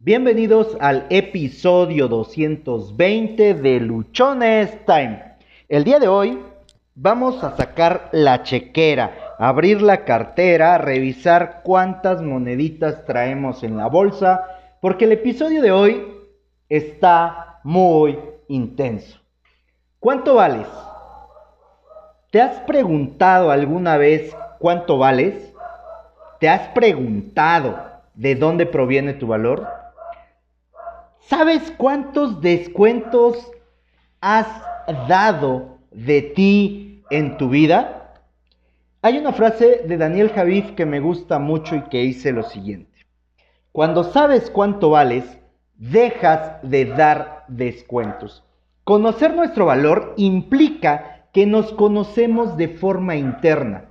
Bienvenidos al episodio 220 de Luchones Time. El día de hoy vamos a sacar la chequera, abrir la cartera, revisar cuántas moneditas traemos en la bolsa, porque el episodio de hoy está muy intenso. ¿Cuánto vales? ¿Te has preguntado alguna vez cuánto vales? ¿Te has preguntado de dónde proviene tu valor? ¿Sabes cuántos descuentos has dado de ti en tu vida? Hay una frase de Daniel Javif que me gusta mucho y que dice lo siguiente. Cuando sabes cuánto vales, dejas de dar descuentos. Conocer nuestro valor implica que nos conocemos de forma interna,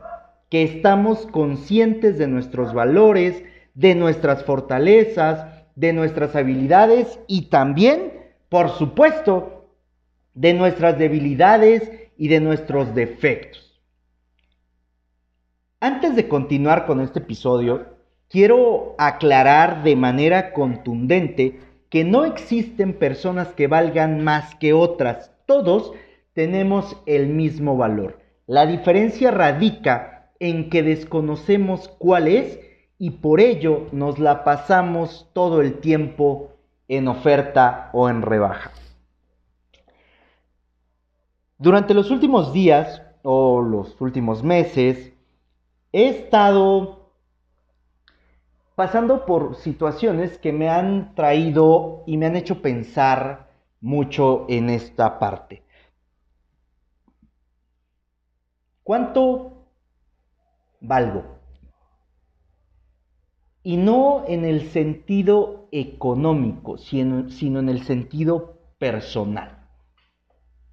que estamos conscientes de nuestros valores, de nuestras fortalezas, de nuestras habilidades y también, por supuesto, de nuestras debilidades y de nuestros defectos. Antes de continuar con este episodio, quiero aclarar de manera contundente que no existen personas que valgan más que otras. Todos tenemos el mismo valor. La diferencia radica en que desconocemos cuál es y por ello nos la pasamos todo el tiempo en oferta o en rebaja. Durante los últimos días o los últimos meses he estado pasando por situaciones que me han traído y me han hecho pensar mucho en esta parte. ¿Cuánto valgo? Y no en el sentido económico, sino, sino, en el sentido personal.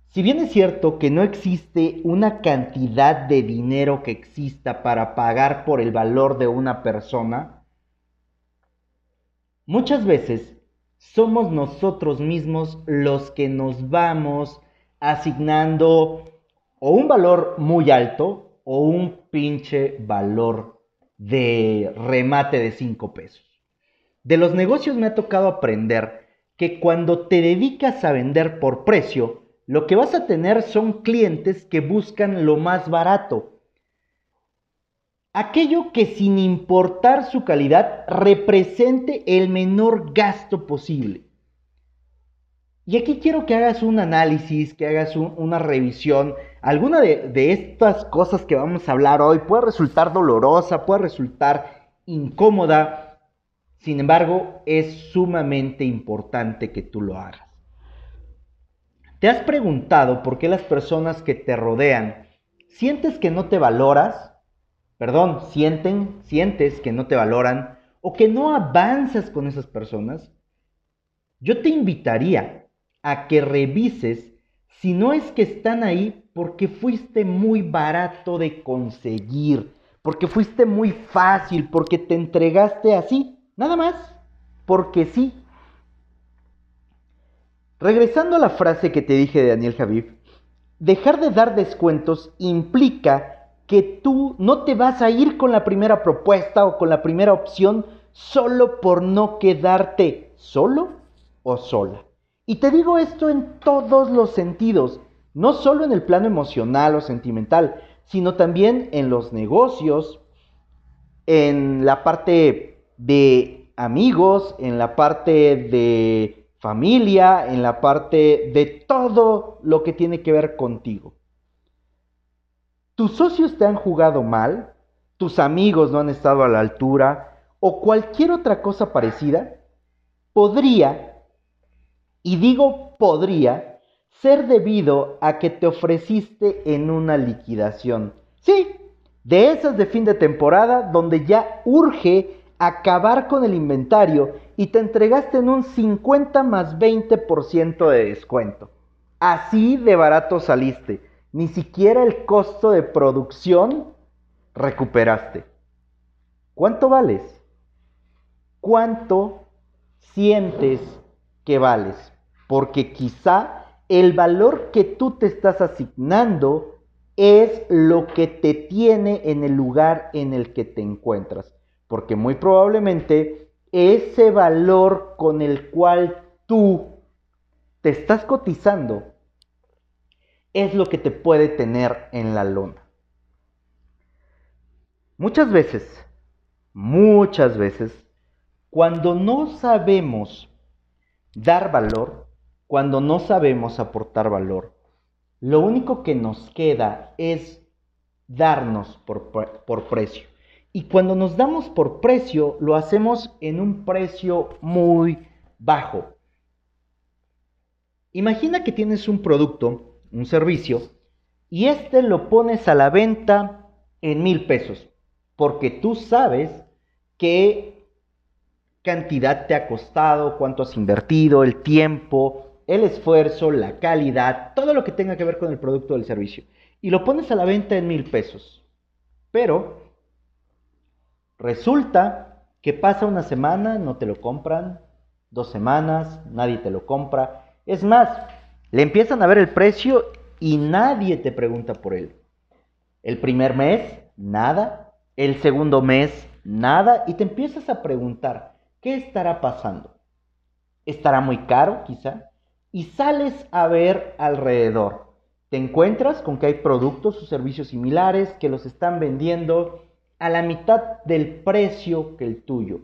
Si bien es cierto que no existe una cantidad de dinero que exista para pagar por el valor de una persona, muchas veces somos nosotros mismos los que nos vamos asignando o un valor muy alto o un pinche valor de remate de 5 pesos. De los negocios me ha tocado aprender que cuando te dedicas a vender por precio, lo que vas a tener son clientes que buscan lo más barato. Aquello que sin importar su calidad represente el menor gasto posible. Y aquí quiero que hagas un análisis, que hagas una revisión. Alguna de, de, estas cosas que vamos a hablar hoy puede resultar dolorosa, puede resultar incómoda. Sin embargo, es sumamente importante que tú lo hagas. ¿Te has preguntado por qué las personas que te rodean sientes que no te valoras? Perdón, sienten, sientes que no te valoran o que no avanzas con esas personas. Yo te invitaría a que revises si no es que están ahí porque fuiste muy barato de conseguir, porque fuiste muy fácil, porque te entregaste así, nada más, porque sí. Regresando a la frase que te dije de Daniel Javif, dejar de dar descuentos implica que tú no te vas a ir con la primera propuesta o con la primera opción solo por no quedarte solo o sola. Y te digo esto en todos los sentidos, no solo en el plano emocional o sentimental, sino también en los negocios, en la parte de amigos, en la parte de familia, en la parte de todo lo que tiene que ver contigo. Tus socios te han jugado mal, tus amigos no han estado a la altura o cualquier otra cosa parecida, podría y digo podría ser debido a que te ofreciste en una liquidación. Sí, de esas de fin de temporada donde ya urge acabar con el inventario y te entregaste en un 50 más 20% de descuento. Así de barato saliste. Ni siquiera el costo de producción recuperaste. ¿Cuánto vales? ¿Cuánto sientes que vales? porque quizá el valor que tú te estás asignando es lo que te tiene en el lugar en el que te encuentras, porque muy probablemente ese valor con el cual tú te estás cotizando es lo que te puede tener en la lona. Muchas veces, muchas veces, cuando no sabemos dar valor, cuando no sabemos aportar valor, lo único que nos queda es darnos por, precio. Y cuando nos damos por precio, lo hacemos en un precio muy bajo. Imagina que tienes un producto, un servicio, y este lo pones a la venta en mil pesos, porque tú sabes qué cantidad te ha costado, cuánto has invertido, el tiempo, el esfuerzo, la calidad, todo lo que tenga que ver con el producto o el servicio. Y lo pones a la venta en mil pesos. Pero resulta que pasa una semana, no te lo compran, dos semanas, nadie te lo compra. Es más, le empiezan a ver el precio y nadie te pregunta por él. El primer mes, nada. El segundo mes, nada. Y te empiezas a preguntar, ¿qué estará pasando? ¿Estará muy caro quizá? Y sales a ver alrededor. Te encuentras con que hay productos o servicios similares que los están vendiendo a la mitad del precio que el tuyo,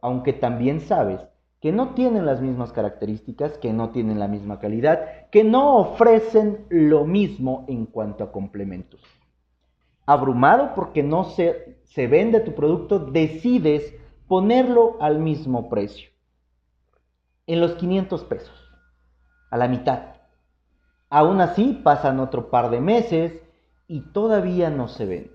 aunque también sabes que no tienen las mismas características, que no tienen la misma calidad, que no ofrecen lo mismo en cuanto a complementos. Abrumado porque no se, se vende tu producto, decides ponerlo al mismo precio, en los 500 pesos a la mitad. Aún así, pasan otro par de meses y todavía no se vende.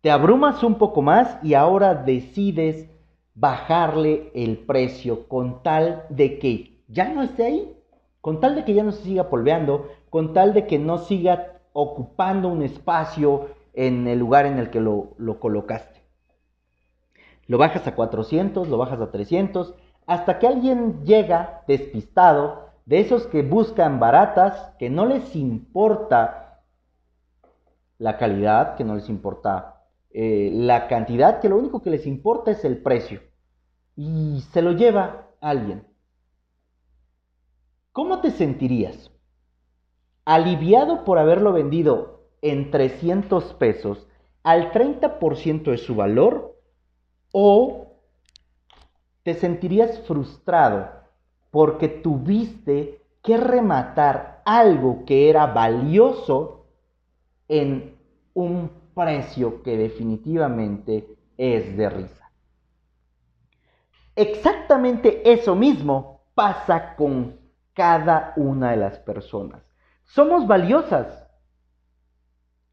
Te abrumas un poco más y ahora decides bajarle el precio con tal de que ya no esté ahí, con tal de que ya no se siga polveando, con tal de que no siga ocupando un espacio en el lugar en el que lo, lo colocaste. Lo bajas a 400, lo bajas a 300, hasta que alguien llega despistado de esos que buscan baratas, que no les importa la calidad, que no les importa eh, la cantidad, que lo único que les importa es el precio. Y se lo lleva alguien. ¿Cómo te sentirías? ¿Aliviado por haberlo vendido en 300 pesos al 30% de su valor? ¿O te sentirías frustrado porque tuviste que rematar algo que era valioso en un precio que definitivamente es de risa. Exactamente eso mismo pasa con cada una de las personas. Somos valiosas,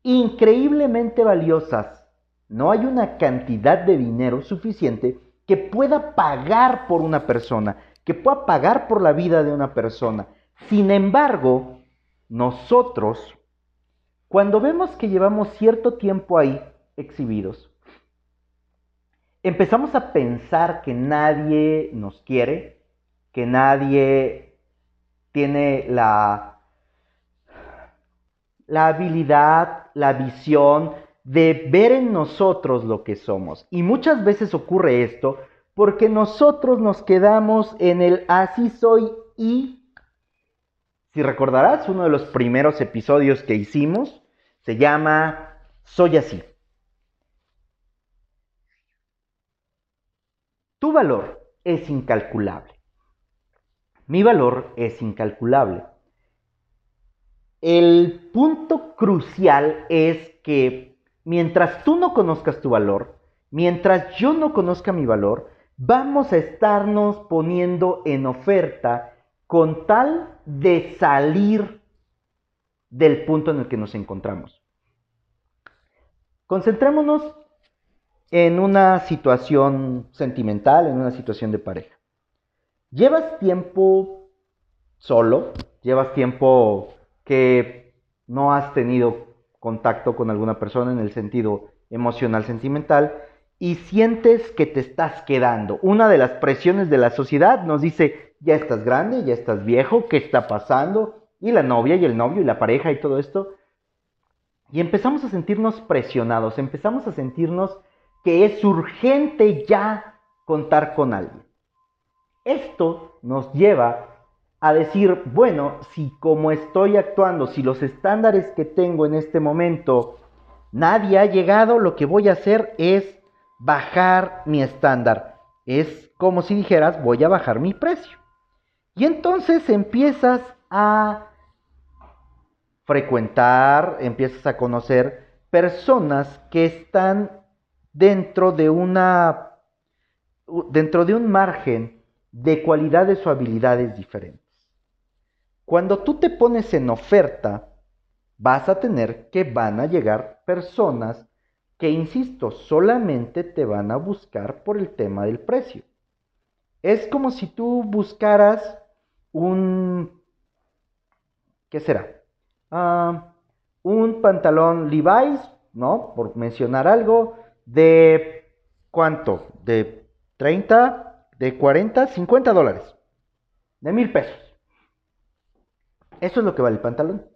increíblemente valiosas. No hay una cantidad de dinero suficiente que pueda pagar por una persona, que pueda pagar por la vida de una persona. Sin embargo, nosotros, cuando vemos que llevamos cierto tiempo ahí exhibidos, empezamos a pensar que nadie nos quiere, que nadie tiene la, la habilidad, la visión de ver en nosotros lo que somos. Y muchas veces ocurre esto porque nosotros nos quedamos en el así soy y, si recordarás, uno de los primeros episodios que hicimos se llama Soy así. Tu valor es incalculable. Mi valor es incalculable. El punto crucial es que mientras tú no conozcas tu valor, mientras yo no conozca mi valor, vamos a estarnos poniendo en oferta con tal de salir del punto en el que nos encontramos. Concentrémonos en una situación sentimental, en una situación de pareja. Llevas tiempo solo, llevas tiempo que no has tenido contacto con alguna persona en el sentido emocional, sentimental, y sientes que te estás quedando. Una de las presiones de la sociedad nos dice, ya estás grande, ya estás viejo, ¿qué está pasando? Y la novia y el novio y la pareja y todo esto. Y empezamos a sentirnos presionados, empezamos a sentirnos que es urgente ya contar con alguien. Esto nos lleva a decir, bueno, si como estoy actuando, si los estándares que tengo en este momento, nadie ha llegado, lo que voy a hacer es bajar mi estándar. Es como si dijeras, voy a bajar mi precio. Y entonces empiezas a frecuentar, empiezas a conocer personas que están dentro de una dentro de un margen de cualidades o habilidades diferentes. Cuando tú te pones en oferta, vas a tener que van a llegar personas que, insisto, solamente te van a buscar por el tema del precio. Es como si tú buscaras un... ¿Qué será? Ah, un pantalón Levi's, ¿no? Por mencionar algo, de cuánto? De 30, de 40, 50 dólares. De mil pesos. Eso es lo que vale el pantalón.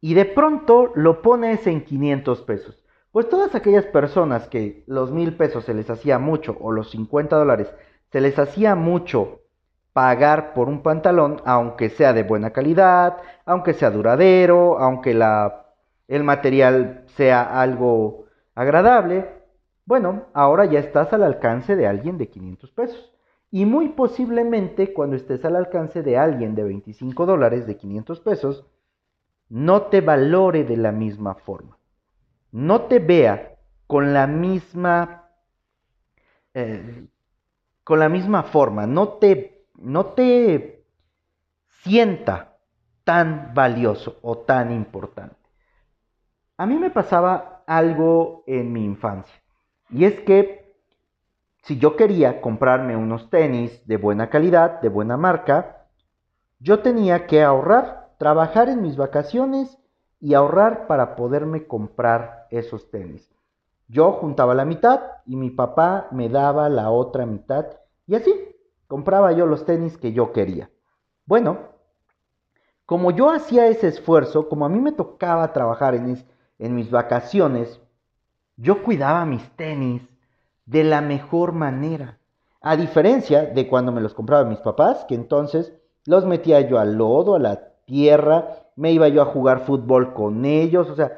Y de pronto lo pones en 500 pesos. Pues todas aquellas personas que los mil pesos se les hacía mucho o los 50 dólares se les hacía mucho pagar por un pantalón, aunque sea de buena calidad, aunque sea duradero, aunque la, el material sea algo agradable, bueno, ahora ya estás al alcance de alguien de 500 pesos. Y muy posiblemente cuando estés al alcance de alguien de 25 dólares, de 500 pesos, no te valore de la misma forma. No te vea con la misma, eh, con la misma forma. No te, no te sienta tan valioso o tan importante. A mí me pasaba algo en mi infancia. Y es que si yo quería comprarme unos tenis de buena calidad, de buena marca, yo tenía que ahorrar, trabajar en mis vacaciones y ahorrar para poderme comprar esos tenis. Yo juntaba la mitad y mi papá me daba la otra mitad y así compraba yo los tenis que yo quería. Bueno, como yo hacía ese esfuerzo, como a mí me tocaba trabajar en, en mis vacaciones, yo cuidaba mis tenis, de la mejor manera. A diferencia de cuando me los compraba mis papás, que entonces los metía yo al lodo, a la tierra, me iba yo a jugar fútbol con ellos, o sea,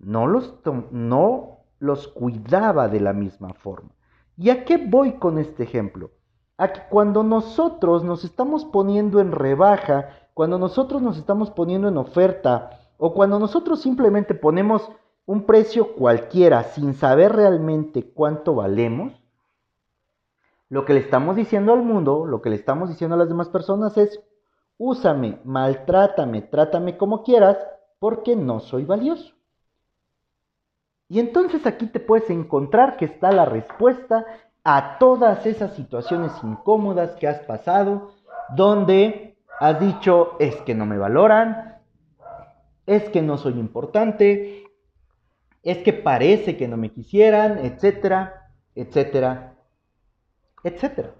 no los, no los cuidaba de la misma forma. ¿Y a qué voy con este ejemplo? A que cuando nosotros nos estamos poniendo en rebaja, cuando nosotros nos estamos poniendo en oferta, o cuando nosotros simplemente ponemos un precio cualquiera sin saber realmente cuánto valemos, lo que le estamos diciendo al mundo, lo que le estamos diciendo a las demás personas es, úsame, maltrátame, trátame como quieras, porque no soy valioso. Y entonces aquí te puedes encontrar que está la respuesta a todas esas situaciones incómodas que has pasado, donde has dicho, es que no me valoran, es que no soy importante, es que parece que no me quisieran, etcétera, etcétera, etcétera.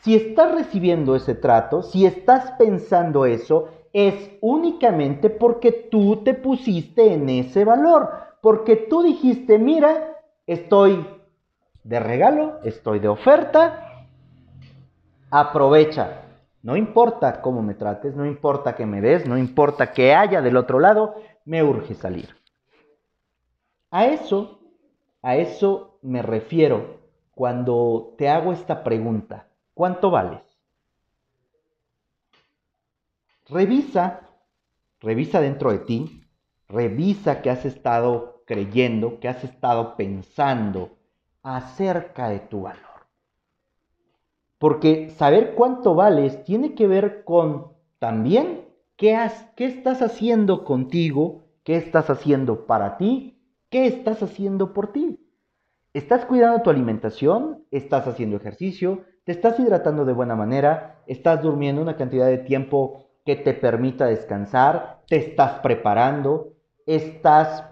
Si estás recibiendo ese trato, si estás pensando eso, es únicamente porque tú te pusiste en ese valor, porque tú dijiste, mira, estoy de regalo, estoy de oferta, aprovecha. No importa cómo me trates, no importa que me des, no importa que haya del otro lado, me urge salir. A eso, a eso me refiero cuando te hago esta pregunta. ¿Cuánto vales? Revisa, revisa dentro de ti, revisa que has estado creyendo, que has estado pensando acerca de tu valor. Porque saber cuánto vales tiene que ver con también qué, has, qué estás haciendo contigo, qué estás haciendo para ti ¿Qué estás haciendo por ti? ¿Estás cuidando tu alimentación? ¿Estás haciendo ejercicio? ¿Te estás hidratando de buena manera? ¿Estás durmiendo una cantidad de tiempo que te permita descansar? ¿Te estás preparando? ¿Estás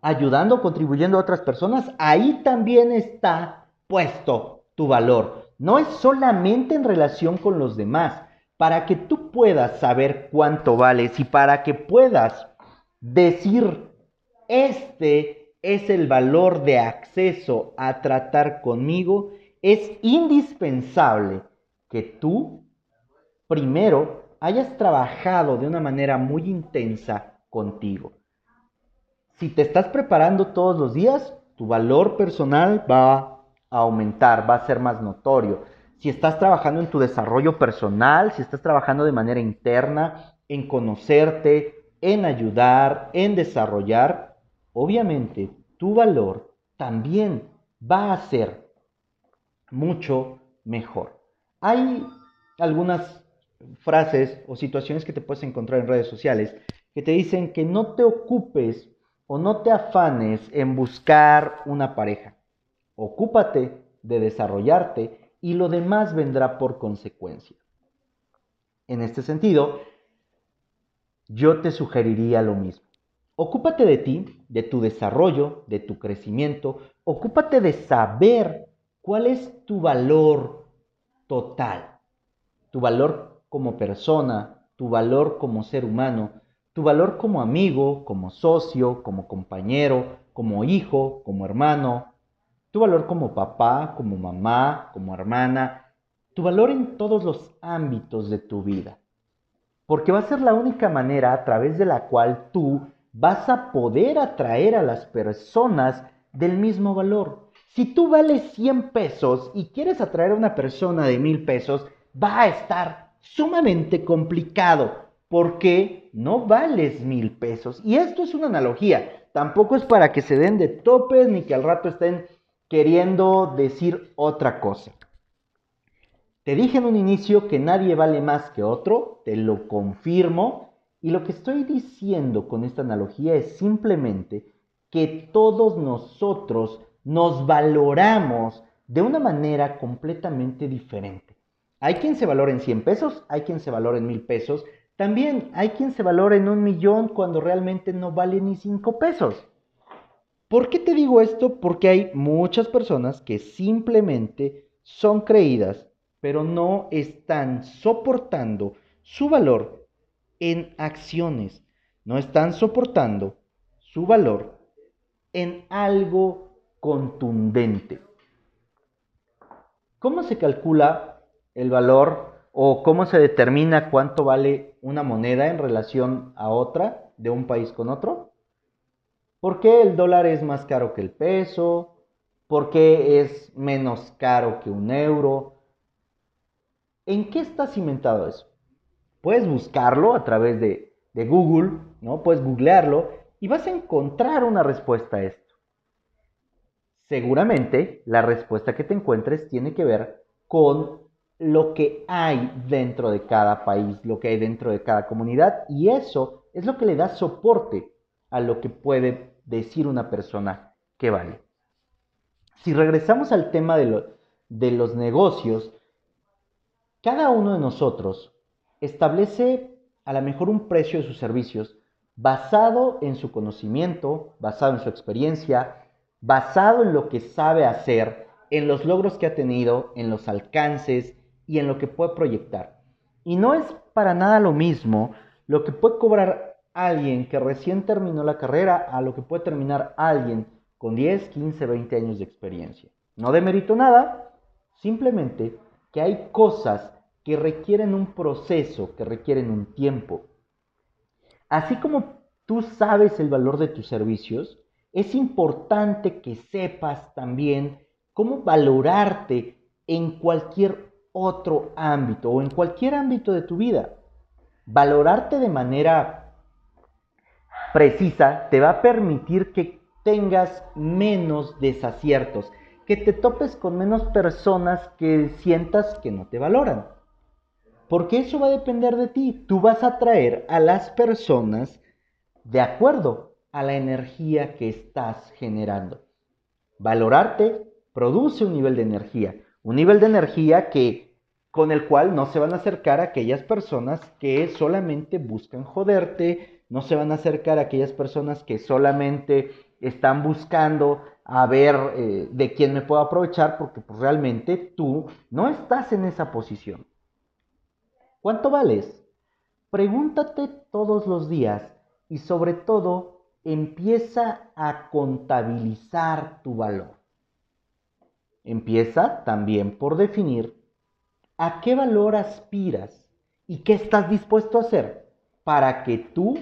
ayudando, contribuyendo a otras personas? Ahí también está puesto tu valor. No es solamente en relación con los demás. Para que tú puedas saber cuánto vales y para que puedas decir este es el valor de acceso a tratar conmigo, es indispensable que tú primero hayas trabajado de una manera muy intensa contigo. Si te estás preparando todos los días, tu valor personal va a aumentar, va a ser más notorio. Si estás trabajando en tu desarrollo personal, si estás trabajando de manera interna, en conocerte, en ayudar, en desarrollar, obviamente tu valor también va a ser mucho mejor. Hay algunas frases o situaciones que te puedes encontrar en redes sociales que te dicen que no te ocupes o no te afanes en buscar una pareja. Ocúpate de desarrollarte y lo demás vendrá por consecuencia. En este sentido, yo te sugeriría lo mismo. Ocúpate de ti, de tu desarrollo, de tu crecimiento. Ocúpate de saber cuál es tu valor total. Tu valor como persona, tu valor como ser humano, tu valor como amigo, como socio, como compañero, como hijo, como hermano, tu valor como papá, como mamá, como hermana, tu valor en todos los ámbitos de tu vida. Porque va a ser la única manera a través de la cual tú vas a poder atraer a las personas del mismo valor. Si tú vales 100 pesos y quieres atraer a una persona de 1000 pesos, va a estar sumamente complicado porque no vales 1000 pesos. Y esto es una analogía, tampoco es para que se den de topes ni que al rato estén queriendo decir otra cosa. Te dije en un inicio que nadie vale más que otro, te lo confirmo, y lo que estoy diciendo con esta analogía es simplemente que todos nosotros nos valoramos de una manera completamente diferente. Hay quien se valora en 100 pesos, hay quien se valora en 1000 pesos, también hay quien se valora en un millón cuando realmente no vale ni 5 pesos. ¿Por qué te digo esto? Porque hay muchas personas que simplemente son creídas pero no están soportando su valor en acciones, no están soportando su valor en algo contundente. ¿Cómo se calcula el valor o cómo se determina cuánto vale una moneda en relación a otra de un país con otro? ¿Por qué el dólar es más caro que el peso? ¿Por qué es menos caro que un euro? ¿En qué está cimentado eso? Puedes buscarlo a través de, Google, ¿no? Puedes googlearlo y vas a encontrar una respuesta a esto. Seguramente la respuesta que te encuentres tiene que ver con lo que hay dentro de cada país, lo que hay dentro de cada comunidad y eso es lo que le da soporte a lo que puede decir una persona que vale. Si regresamos al tema de, los negocios, cada uno de nosotros establece a lo mejor un precio de sus servicios basado en su conocimiento, basado en su experiencia, basado en lo que sabe hacer, en los logros que ha tenido, en los alcances y en lo que puede proyectar. Y no es para nada lo mismo lo que puede cobrar alguien que recién terminó la carrera a lo que puede terminar alguien con 10, 15, 20 años de experiencia. No demerito nada, simplemente que hay cosas que requieren un proceso, que requieren un tiempo. Así como tú sabes el valor de tus servicios, es importante que sepas también cómo valorarte en cualquier otro ámbito o en cualquier ámbito de tu vida. Valorarte de manera precisa te va a permitir que tengas menos desaciertos, que te topes con menos personas que sientas que no te valoran. Porque eso va a depender de ti. Tú vas a traer a las personas de acuerdo a la energía que estás generando. Valorarte produce un nivel de energía, un nivel de energía que con el cual no se van a acercar a aquellas personas que solamente buscan joderte, no se van a acercar a aquellas personas que solamente están buscando a ver eh, de quién me puedo aprovechar, porque pues, realmente tú no estás en esa posición. ¿Cuánto vales? Pregúntate todos los días y sobre todo empieza a contabilizar tu valor. Empieza también por definir a qué valor aspiras y qué estás dispuesto a hacer para que tú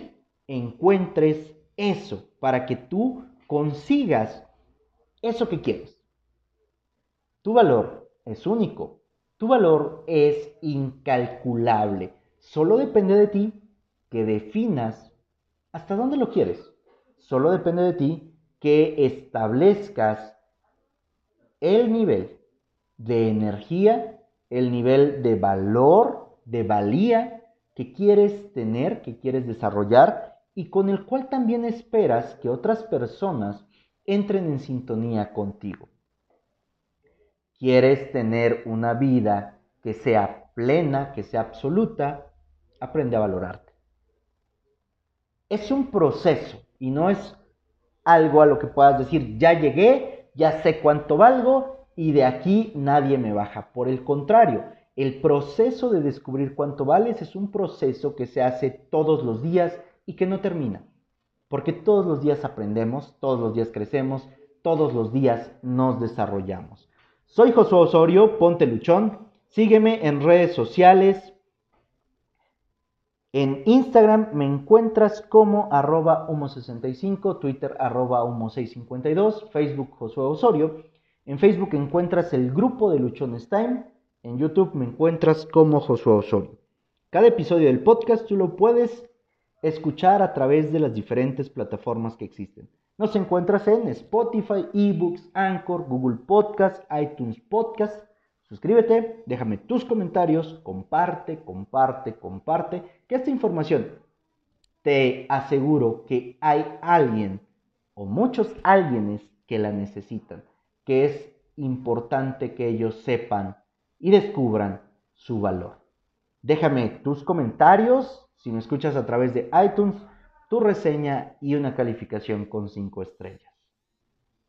encuentres eso, para que tú consigas eso que quieres. Tu valor es único, tu valor es incalculable. Solo depende de ti que definas hasta dónde lo quieres. Solo depende de ti que establezcas el nivel de energía, el nivel de valor, de valía que quieres tener, que quieres desarrollar y con el cual también esperas que otras personas entren en sintonía contigo. ¿Quieres tener una vida que sea plena, que sea absoluta? Aprende a valorarte. Es un proceso y no es algo a lo que puedas decir, ya llegué, ya sé cuánto valgo y de aquí nadie me baja. Por el contrario, el proceso de descubrir cuánto vales es un proceso que se hace todos los días y que no termina. Porque todos los días aprendemos, todos los días crecemos, todos los días nos desarrollamos. Soy Josué Osorio, ponte luchón. Sígueme en redes sociales. En Instagram me encuentras como arroba humo65, Twitter arroba humo652, Facebook Josué Osorio. En Facebook encuentras el grupo de Luchones Time. En YouTube me encuentras como Josué Osorio. Cada episodio del podcast tú lo puedes escuchar a través de las diferentes plataformas que existen. Nos encuentras en Spotify, eBooks, Anchor, Google Podcast, iTunes Podcast. Suscríbete, déjame tus comentarios, comparte, comparte, comparte, que esta información te aseguro que hay alguien o muchos alguienes que la necesitan, que es importante que ellos sepan y descubran su valor. Déjame tus comentarios, si me escuchas a través de iTunes, tu reseña y una calificación con 5 estrellas.